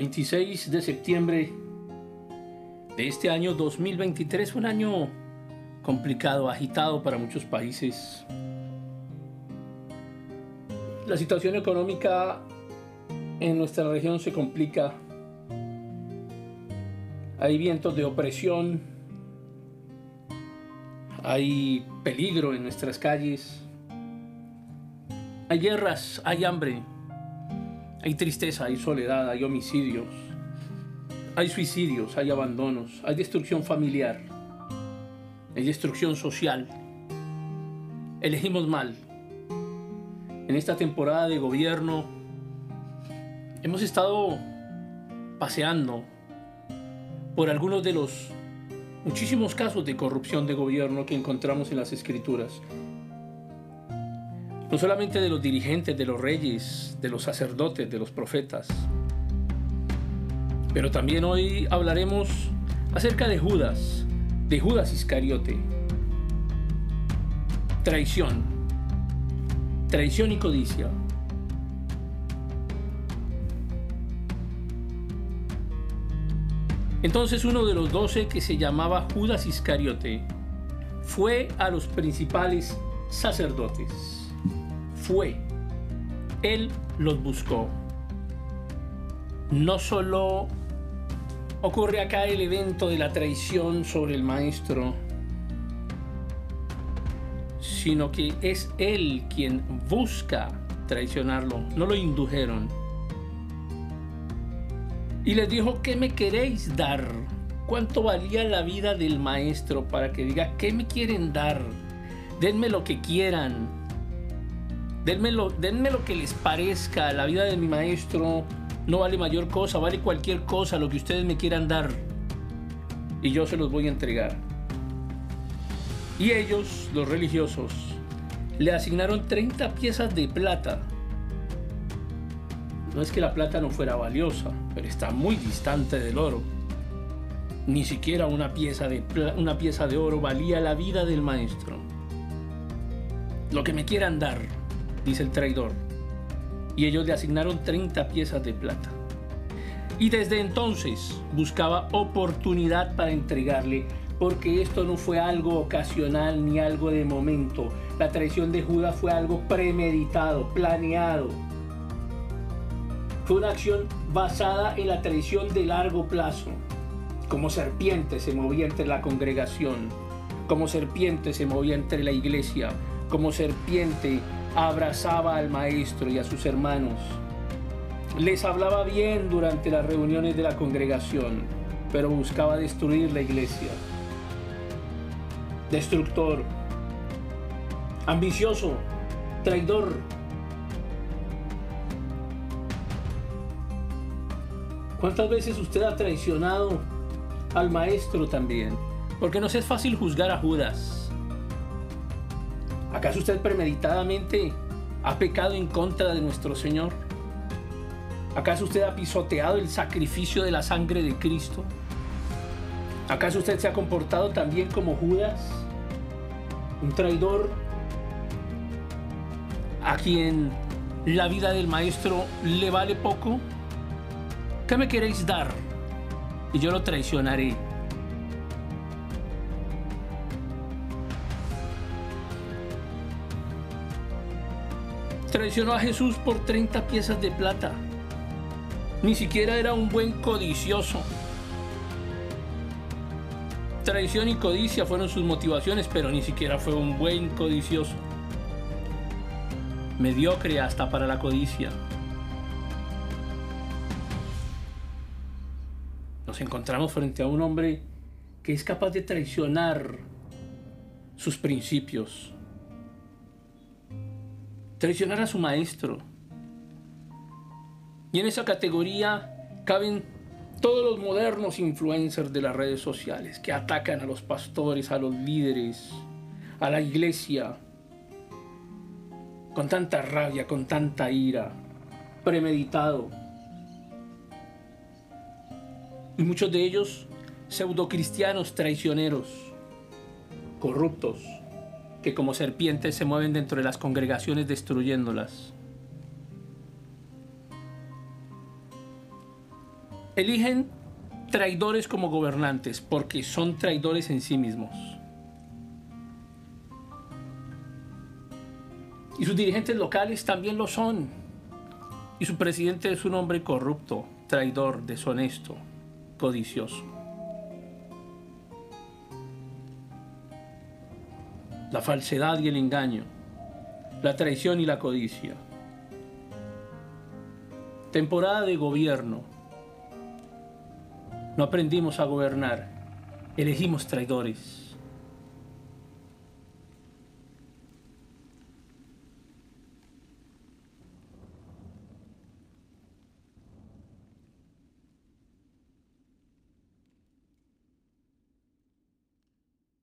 26 de septiembre de este año 2023, un año complicado, agitado para muchos países. La situación económica en nuestra región se complica. Hay vientos de opresión, hay peligro en nuestras calles, hay guerras, hay hambre, hay tristeza, hay soledad, hay homicidios, hay suicidios, hay abandonos, hay destrucción familiar, hay destrucción social. Elegimos mal. En esta temporada de gobierno hemos estado paseando por algunos de los muchísimos casos de corrupción de gobierno que encontramos en las escrituras. No solamente de los dirigentes, de los reyes, de los sacerdotes, de los profetas. Pero también hoy hablaremos acerca de Judas, de Judas Iscariote. Traición. Traición y codicia. Entonces uno de los doce que se llamaba Judas Iscariote fue a los principales sacerdotes fue. Él los buscó. No solo ocurre acá el evento de la traición sobre el maestro, sino que es él quien busca traicionarlo, no lo indujeron. Y les dijo, ¿qué me queréis dar? ¿Cuánto valía la vida del maestro para que diga, ¿qué me quieren dar? Denme lo que quieran. Denme lo, denme lo que les parezca. La vida de mi maestro no vale mayor cosa, vale cualquier cosa, lo que ustedes me quieran dar. Y yo se los voy a entregar. Y ellos, los religiosos, le asignaron 30 piezas de plata. No es que la plata no fuera valiosa, pero está muy distante del oro. Ni siquiera una pieza de, una pieza de oro valía la vida del maestro. Lo que me quieran dar dice el traidor. Y ellos le asignaron 30 piezas de plata. Y desde entonces buscaba oportunidad para entregarle, porque esto no fue algo ocasional ni algo de momento. La traición de Judas fue algo premeditado, planeado. Fue una acción basada en la traición de largo plazo. Como serpiente se movía entre la congregación, como serpiente se movía entre la iglesia, como serpiente abrazaba al maestro y a sus hermanos. Les hablaba bien durante las reuniones de la congregación, pero buscaba destruir la iglesia. Destructor, ambicioso, traidor. ¿Cuántas veces usted ha traicionado al maestro también? Porque nos es fácil juzgar a Judas ¿Acaso usted premeditadamente ha pecado en contra de nuestro Señor? ¿Acaso usted ha pisoteado el sacrificio de la sangre de Cristo? ¿Acaso usted se ha comportado también como Judas? Un traidor a quien la vida del maestro le vale poco. ¿Qué me queréis dar? Y yo lo traicionaré. Traicionó a Jesús por 30 piezas de plata. Ni siquiera era un buen codicioso. Traición y codicia fueron sus motivaciones, pero ni siquiera fue un buen codicioso. Mediocre hasta para la codicia. Nos encontramos frente a un hombre que es capaz de traicionar sus principios, traicionar a su maestro. Y en esa categoría caben todos los modernos influencers de las redes sociales que atacan a los pastores, a los líderes, a la iglesia, con tanta rabia, con tanta ira, premeditado. Y muchos de ellos pseudocristianos traicioneros, corruptos, que como serpientes se mueven dentro de las congregaciones destruyéndolas. Eligen traidores como gobernantes porque son traidores en sí mismos. Y sus dirigentes locales también lo son. Y su presidente es un hombre corrupto, traidor, deshonesto, codicioso. La falsedad y el engaño, la traición y la codicia. Temporada de gobierno. No aprendimos a gobernar, elegimos traidores.